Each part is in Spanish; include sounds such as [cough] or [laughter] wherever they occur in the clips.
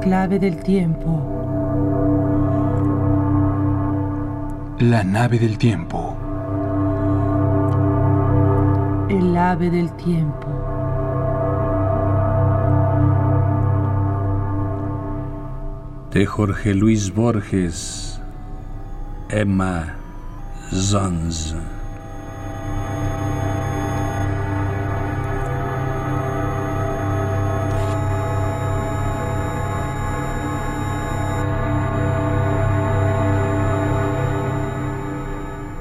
Clave del tiempo. La nave del tiempo. El ave del tiempo. De Jorge Luis Borges. Emma Zons.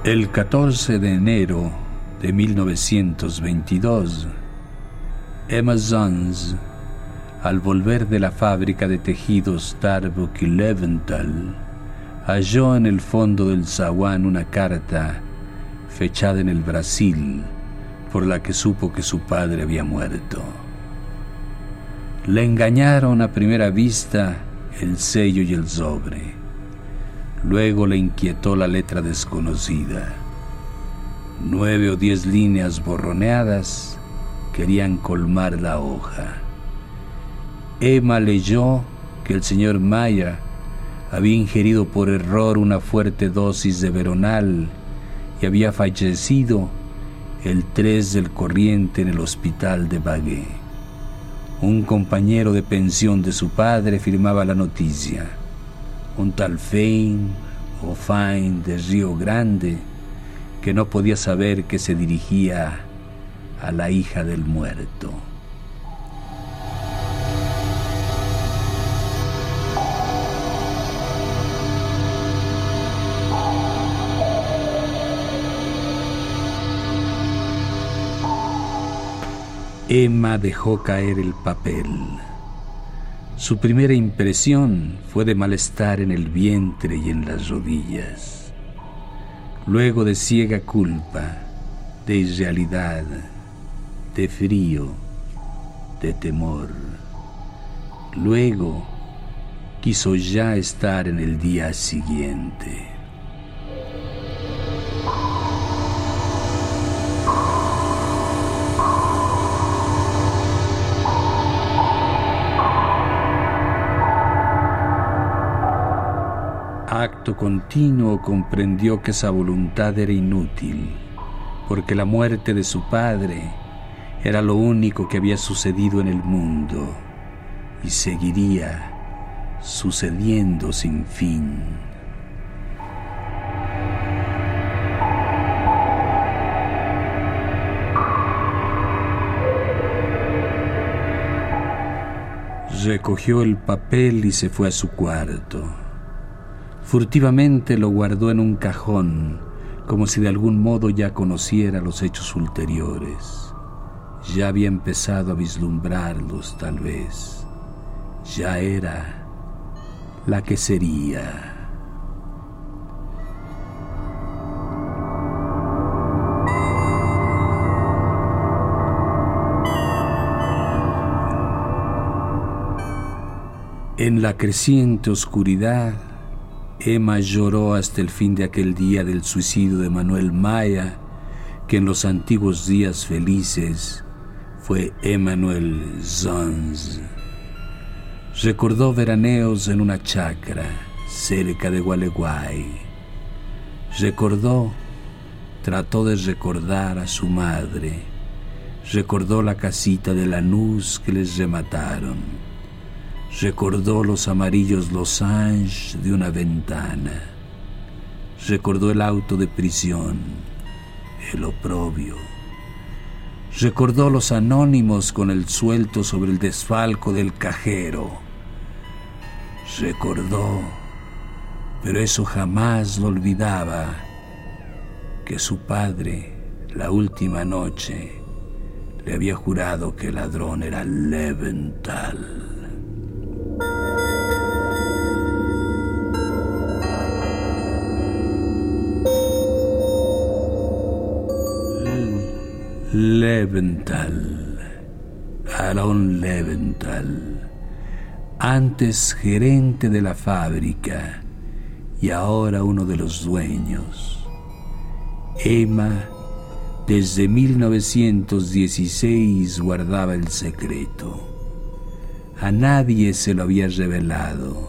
El 14 de enero de 1922, Emma Zons, al volver de la fábrica de tejidos Darbock y Leventhal, halló en el fondo del zaguán una carta fechada en el Brasil por la que supo que su padre había muerto. Le engañaron a primera vista el sello y el sobre. Luego le inquietó la letra desconocida. Nueve o diez líneas borroneadas querían colmar la hoja. Emma leyó que el señor Maya había ingerido por error una fuerte dosis de veronal y había fallecido el 3 del corriente en el hospital de Bagué. Un compañero de pensión de su padre firmaba la noticia un tal Fein o Fain de Río Grande que no podía saber que se dirigía a la hija del muerto. Emma dejó caer el papel. Su primera impresión fue de malestar en el vientre y en las rodillas. Luego de ciega culpa, de irrealidad, de frío, de temor. Luego quiso ya estar en el día siguiente. Continuo comprendió que esa voluntad era inútil, porque la muerte de su padre era lo único que había sucedido en el mundo y seguiría sucediendo sin fin. Recogió el papel y se fue a su cuarto. Furtivamente lo guardó en un cajón, como si de algún modo ya conociera los hechos ulteriores. Ya había empezado a vislumbrarlos, tal vez. Ya era la que sería. En la creciente oscuridad, Emma lloró hasta el fin de aquel día del suicidio de Manuel Maya, que en los antiguos días felices fue Emmanuel Zons. Recordó veraneos en una chacra cerca de Gualeguay. Recordó, trató de recordar a su madre. Recordó la casita de Lanús que les remataron Recordó los amarillos losange de una ventana. Recordó el auto de prisión, el oprobio. Recordó los anónimos con el suelto sobre el desfalco del cajero. Recordó, pero eso jamás lo olvidaba, que su padre, la última noche, le había jurado que el ladrón era Leventhal. Leventhal, Aaron Leventhal, antes gerente de la fábrica y ahora uno de los dueños. Emma desde 1916 guardaba el secreto. A nadie se lo había revelado,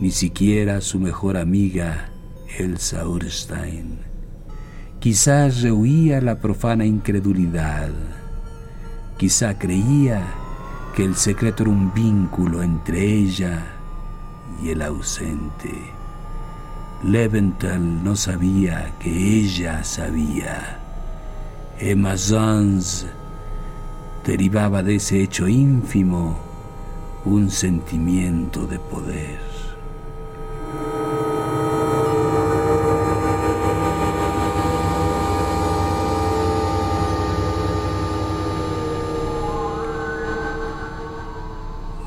ni siquiera a su mejor amiga, Elsa Urstein. Quizás rehuía la profana incredulidad. Quizá creía que el secreto era un vínculo entre ella y el ausente. Leventhal no sabía que ella sabía. Emma Zons derivaba de ese hecho ínfimo un sentimiento de poder.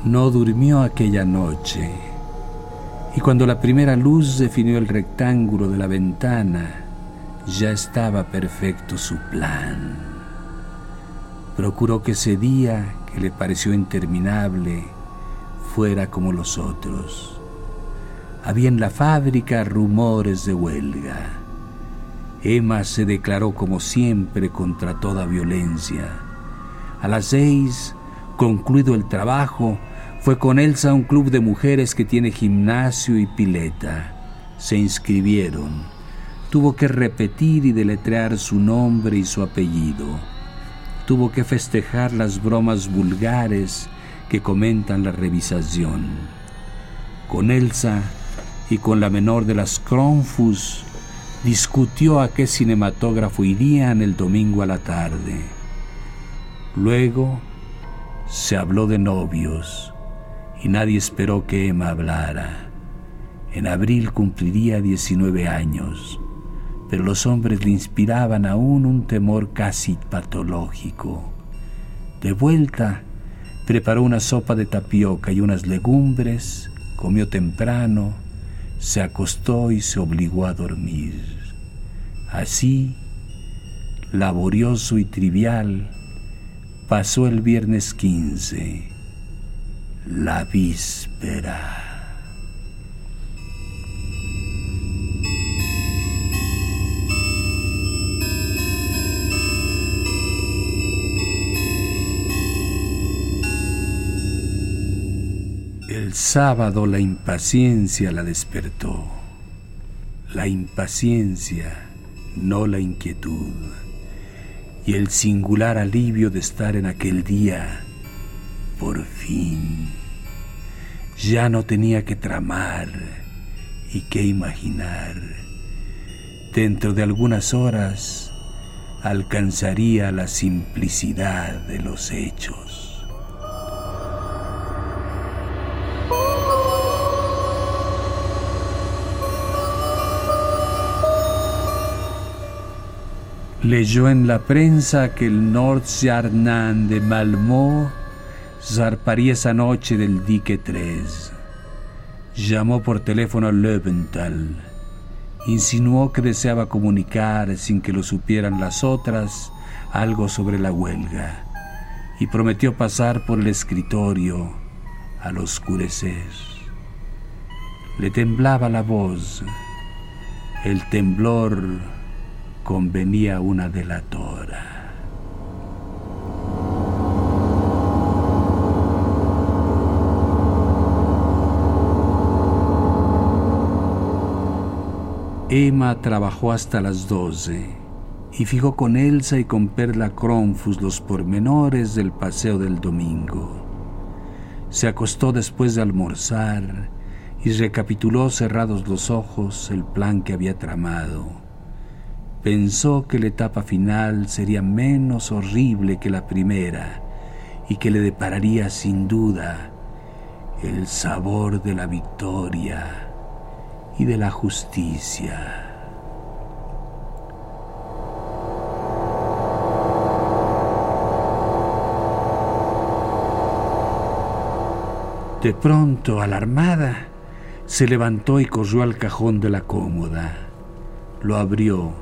No durmió aquella noche y cuando la primera luz definió el rectángulo de la ventana, ya estaba perfecto su plan. Procuró que ese día, que le pareció interminable, fuera como los otros. Había en la fábrica rumores de huelga. Emma se declaró como siempre contra toda violencia. A las seis, concluido el trabajo, fue con Elsa a un club de mujeres que tiene gimnasio y pileta. Se inscribieron. Tuvo que repetir y deletrear su nombre y su apellido. Tuvo que festejar las bromas vulgares que comentan la revisación. Con Elsa y con la menor de las Cronfus discutió a qué cinematógrafo irían el domingo a la tarde. Luego se habló de novios y nadie esperó que Emma hablara. En abril cumpliría 19 años, pero los hombres le inspiraban aún un temor casi patológico. De vuelta, Preparó una sopa de tapioca y unas legumbres, comió temprano, se acostó y se obligó a dormir. Así, laborioso y trivial, pasó el viernes 15, la víspera. El sábado la impaciencia la despertó. La impaciencia, no la inquietud. Y el singular alivio de estar en aquel día, por fin. Ya no tenía que tramar y que imaginar. Dentro de algunas horas alcanzaría la simplicidad de los hechos. Leyó en la prensa que el Nordstjarnan de Malmö zarparía esa noche del dique 3. Llamó por teléfono a Löwenthal. Insinuó que deseaba comunicar, sin que lo supieran las otras, algo sobre la huelga y prometió pasar por el escritorio al oscurecer. Le temblaba la voz. El temblor convenía una delatora. Emma trabajó hasta las doce y fijó con Elsa y con Perla Cronfus los pormenores del paseo del domingo. Se acostó después de almorzar y recapituló cerrados los ojos el plan que había tramado pensó que la etapa final sería menos horrible que la primera y que le depararía sin duda el sabor de la victoria y de la justicia. De pronto, alarmada, se levantó y corrió al cajón de la cómoda. Lo abrió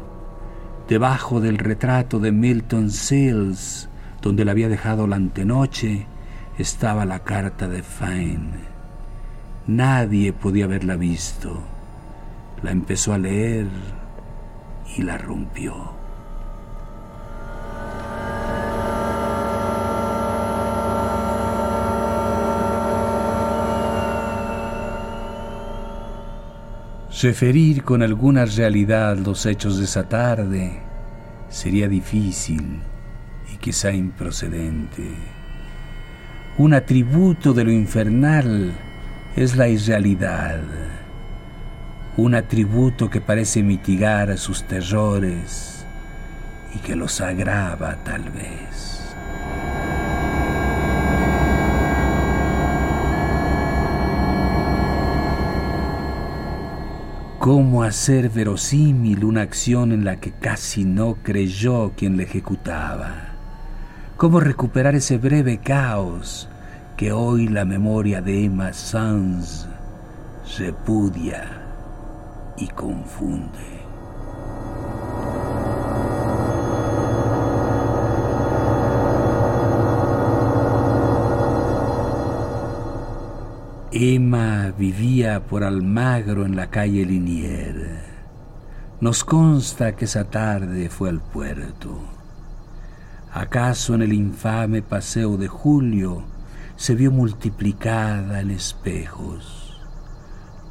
Debajo del retrato de Milton Sills, donde la había dejado la antenoche, estaba la carta de Fine. Nadie podía haberla visto. La empezó a leer y la rompió. Referir con alguna realidad los hechos de esa tarde sería difícil y quizá improcedente. Un atributo de lo infernal es la irrealidad, un atributo que parece mitigar sus terrores y que los agrava tal vez. ¿Cómo hacer verosímil una acción en la que casi no creyó quien la ejecutaba? ¿Cómo recuperar ese breve caos que hoy la memoria de Emma Sanz repudia y confunde? Emma vivía por Almagro en la calle Linier. Nos consta que esa tarde fue al puerto. ¿Acaso en el infame paseo de julio se vio multiplicada en espejos,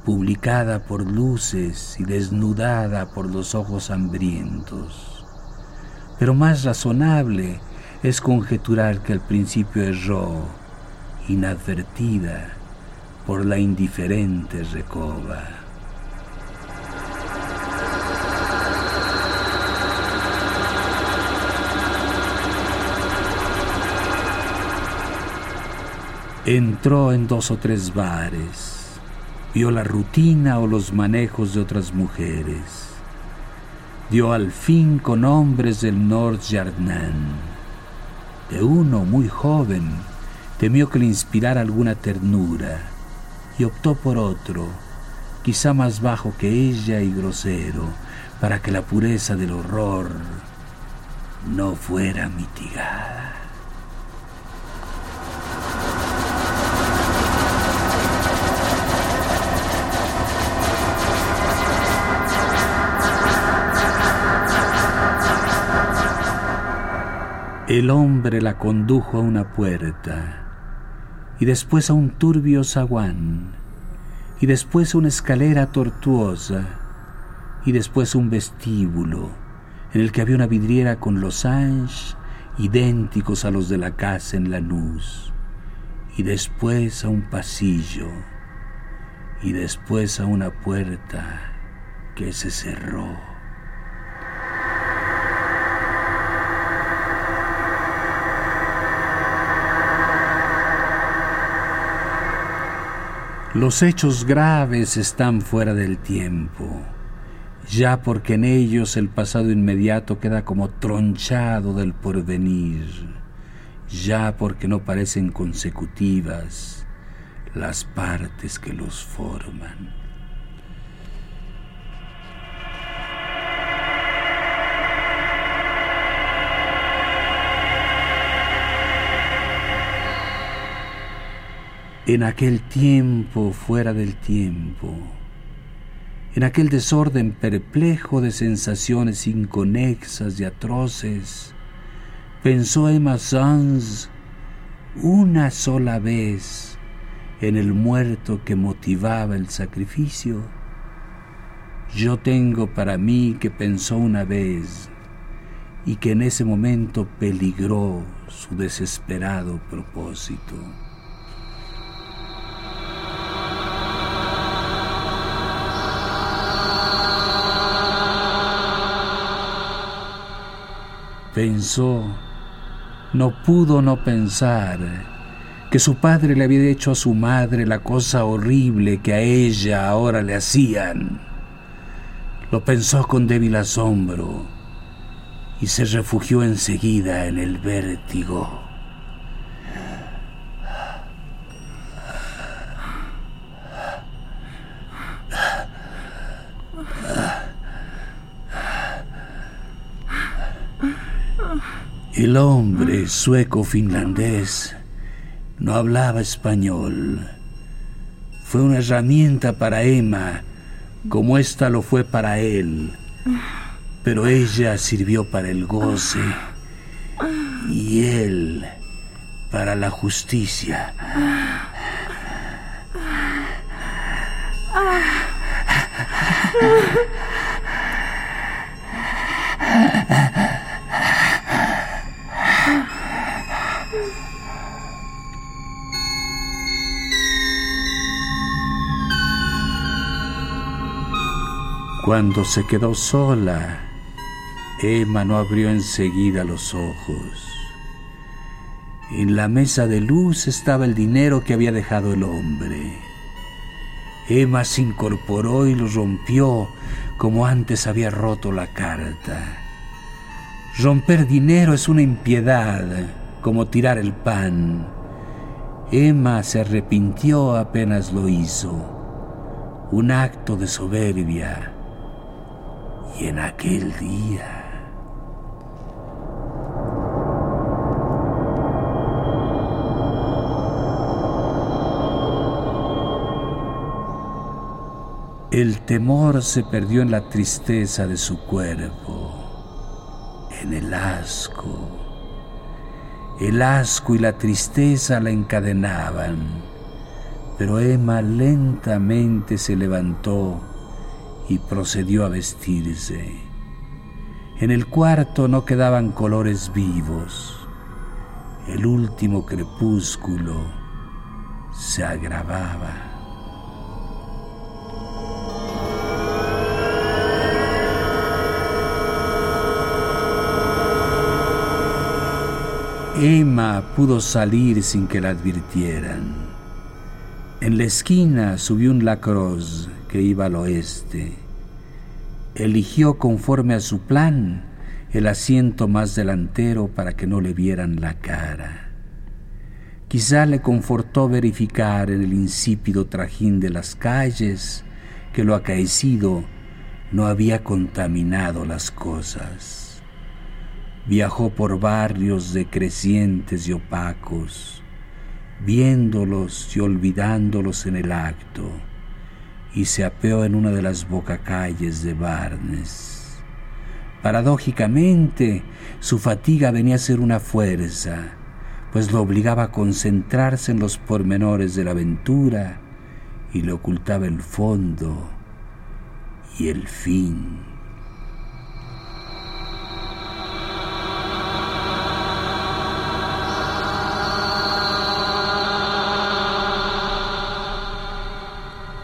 publicada por luces y desnudada por los ojos hambrientos? Pero más razonable es conjeturar que al principio erró, inadvertida, por la indiferente recoba. Entró en dos o tres bares, vio la rutina o los manejos de otras mujeres, dio al fin con hombres del Nord Jardin. De uno muy joven, temió que le inspirara alguna ternura y optó por otro, quizá más bajo que ella y grosero, para que la pureza del horror no fuera mitigada. El hombre la condujo a una puerta y después a un turbio zaguán, y después a una escalera tortuosa, y después a un vestíbulo en el que había una vidriera con los anges idénticos a los de la casa en Lanús, y después a un pasillo, y después a una puerta que se cerró. Los hechos graves están fuera del tiempo, ya porque en ellos el pasado inmediato queda como tronchado del porvenir, ya porque no parecen consecutivas las partes que los forman. En aquel tiempo fuera del tiempo, en aquel desorden perplejo de sensaciones inconexas y atroces, pensó Emma Sanz una sola vez en el muerto que motivaba el sacrificio. Yo tengo para mí que pensó una vez y que en ese momento peligró su desesperado propósito. Pensó, no pudo no pensar que su padre le había hecho a su madre la cosa horrible que a ella ahora le hacían. Lo pensó con débil asombro y se refugió enseguida en el vértigo. El hombre sueco-finlandés no hablaba español. Fue una herramienta para Emma, como esta lo fue para él. Pero ella sirvió para el goce y él para la justicia. [laughs] Cuando se quedó sola, Emma no abrió enseguida los ojos. En la mesa de luz estaba el dinero que había dejado el hombre. Emma se incorporó y lo rompió como antes había roto la carta. Romper dinero es una impiedad, como tirar el pan. Emma se arrepintió apenas lo hizo. Un acto de soberbia y en aquel día... El temor se perdió en la tristeza de su cuerpo, en el asco. El asco y la tristeza la encadenaban, pero Emma lentamente se levantó y procedió a vestirse. En el cuarto no quedaban colores vivos. El último crepúsculo se agravaba. Emma pudo salir sin que la advirtieran. En la esquina subió un lacrosse iba al oeste. Eligió conforme a su plan el asiento más delantero para que no le vieran la cara. Quizá le confortó verificar en el insípido trajín de las calles que lo acaecido no había contaminado las cosas. Viajó por barrios decrecientes y opacos, viéndolos y olvidándolos en el acto y se apeó en una de las bocacalles de Barnes. Paradójicamente, su fatiga venía a ser una fuerza, pues lo obligaba a concentrarse en los pormenores de la aventura y le ocultaba el fondo y el fin.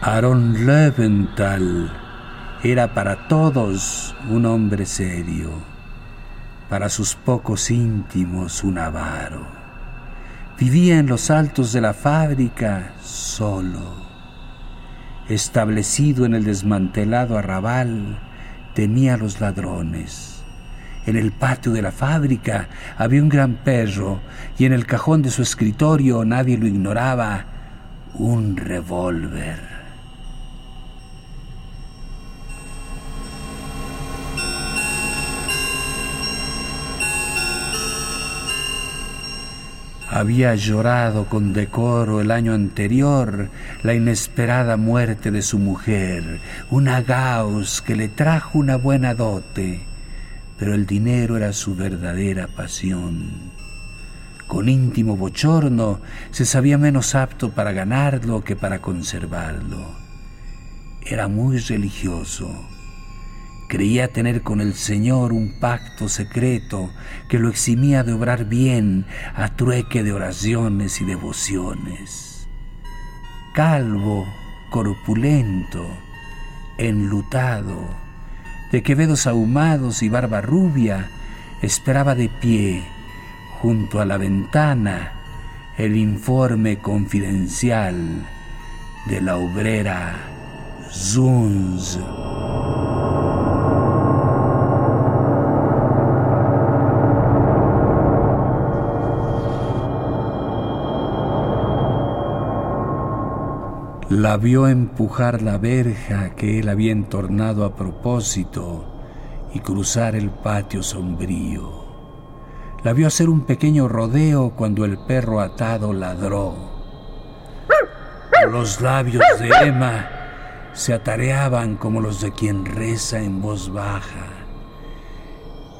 Aaron Löwenthal era para todos un hombre serio, para sus pocos íntimos un avaro. Vivía en los altos de la fábrica solo. Establecido en el desmantelado arrabal, temía a los ladrones. En el patio de la fábrica había un gran perro y en el cajón de su escritorio, nadie lo ignoraba, un revólver. Había llorado con decoro el año anterior la inesperada muerte de su mujer, una Gauss que le trajo una buena dote, pero el dinero era su verdadera pasión. Con íntimo bochorno se sabía menos apto para ganarlo que para conservarlo. Era muy religioso Creía tener con el Señor un pacto secreto que lo eximía de obrar bien a trueque de oraciones y devociones. Calvo, corpulento, enlutado, de quevedos ahumados y barba rubia, esperaba de pie, junto a la ventana, el informe confidencial de la obrera Zunz. La vio empujar la verja que él había entornado a propósito y cruzar el patio sombrío. La vio hacer un pequeño rodeo cuando el perro atado ladró. Los labios de Emma se atareaban como los de quien reza en voz baja.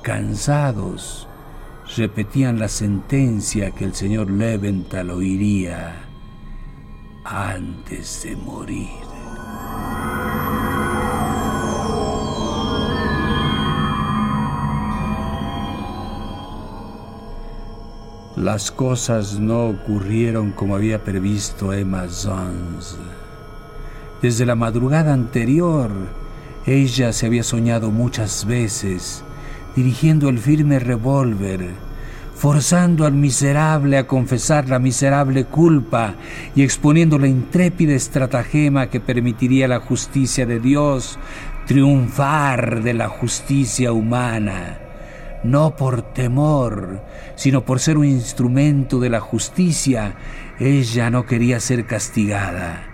Cansados, repetían la sentencia que el señor Leventhal oiría antes de morir. Las cosas no ocurrieron como había previsto Emma Zons. Desde la madrugada anterior, ella se había soñado muchas veces, dirigiendo el firme revólver, forzando al miserable a confesar la miserable culpa y exponiendo la intrépida estratagema que permitiría a la justicia de Dios triunfar de la justicia humana, no por temor, sino por ser un instrumento de la justicia, ella no quería ser castigada.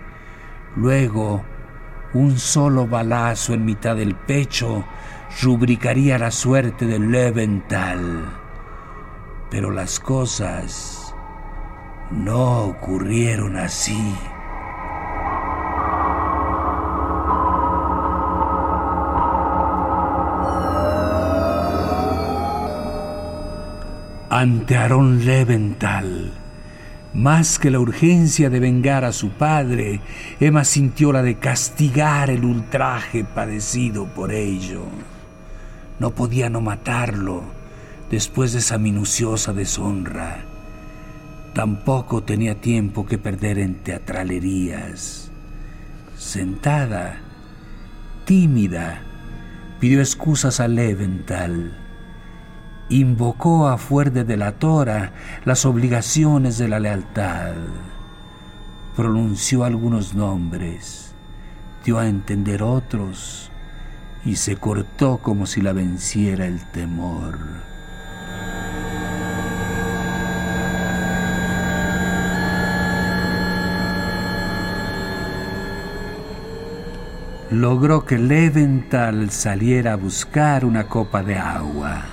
Luego, un solo balazo en mitad del pecho rubricaría la suerte de Leventhal. Pero las cosas no ocurrieron así. Ante Aarón Leventhal, más que la urgencia de vengar a su padre, Emma sintió la de castigar el ultraje padecido por ello. No podía no matarlo después de esa minuciosa deshonra. Tampoco tenía tiempo que perder en teatralerías. Sentada, tímida, pidió excusas a Leventhal invocó a fuerte de la tora las obligaciones de la lealtad. Pronunció algunos nombres, dio a entender otros y se cortó como si la venciera el temor. Logró que Leventhal saliera a buscar una copa de agua.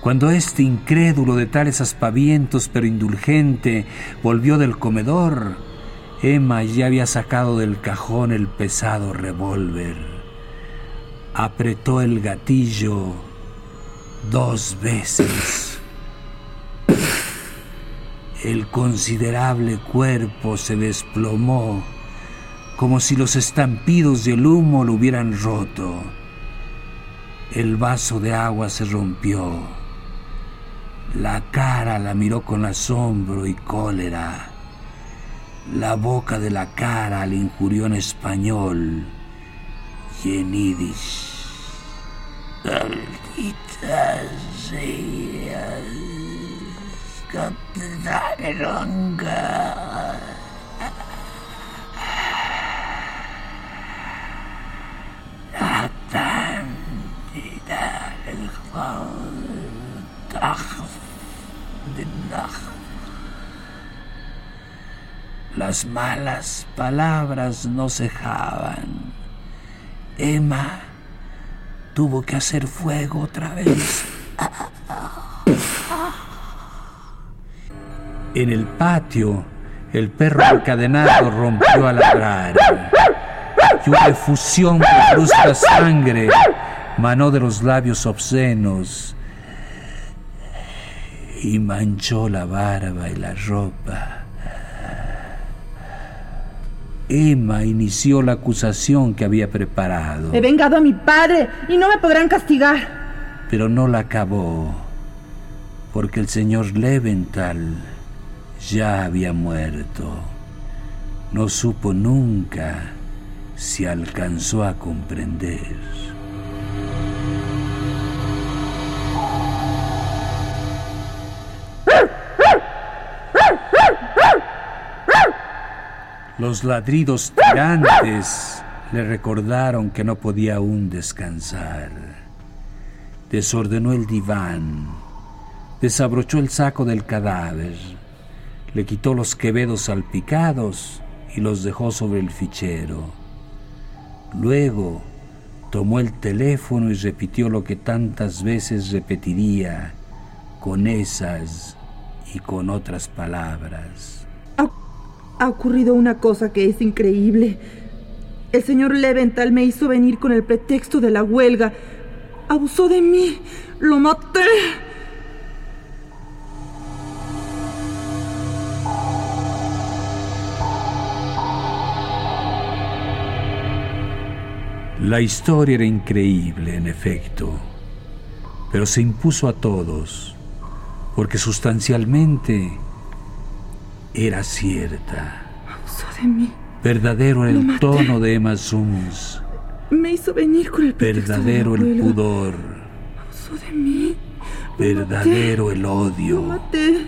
Cuando este incrédulo de tales aspavientos pero indulgente volvió del comedor, Emma ya había sacado del cajón el pesado revólver. Apretó el gatillo dos veces. El considerable cuerpo se desplomó como si los estampidos del humo lo hubieran roto. El vaso de agua se rompió. La cara la miró con asombro y cólera. La boca de la cara le injurió en español y en yiddish. Maldita seas, Las malas palabras no cejaban. Emma tuvo que hacer fuego otra vez. En el patio, el perro encadenado rompió a ladrar. Y una efusión de brusca sangre manó de los labios obscenos y manchó la barba y la ropa. Emma inició la acusación que había preparado. He vengado a mi padre y no me podrán castigar. Pero no la acabó, porque el señor Leventhal ya había muerto. No supo nunca si alcanzó a comprender. Los ladridos tirantes le recordaron que no podía aún descansar. Desordenó el diván, desabrochó el saco del cadáver, le quitó los quevedos salpicados y los dejó sobre el fichero. Luego tomó el teléfono y repitió lo que tantas veces repetiría con esas y con otras palabras. Ha, ocurrido una cosa que es increíble. El señor Leventhal me hizo venir con el pretexto de la huelga. Abusó de mí. Lo maté. La historia era increíble, en efecto, pero se impuso a todos, porque sustancialmente era cierta. Abusó de mí. Verdadero el maté. tono de Emma Suns, Me hizo venir con el verdadero el pudor, Abusó de mí. verdadero el Lo odio, maté.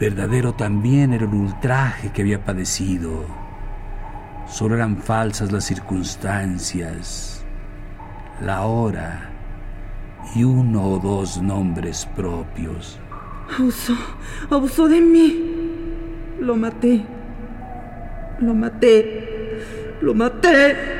verdadero también era el ultraje que había padecido. Solo eran falsas las circunstancias, la hora y uno o dos nombres propios. Abusó. Abusó de mí. Lo maté. Lo maté. Lo maté.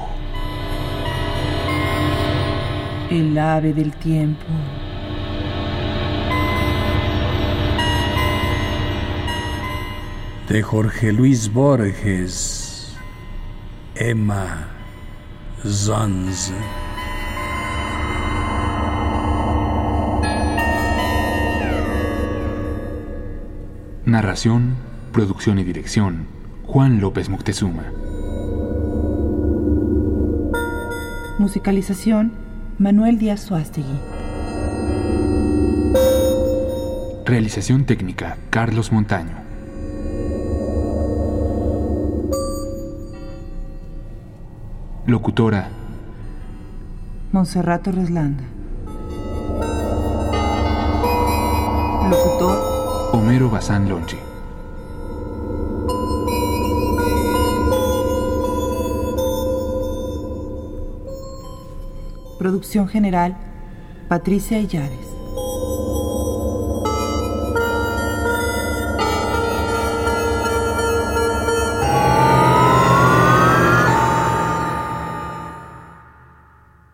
El ave del tiempo. De Jorge Luis Borges, Emma Zons. Narración, producción y dirección. Juan López Moctezuma. Musicalización. Manuel Díaz Suástegui. Realización técnica, Carlos Montaño. Locutora, Monserrat Torres Landa. Locutor. Homero Bazán Lonchi. Producción general. Patricia Illares.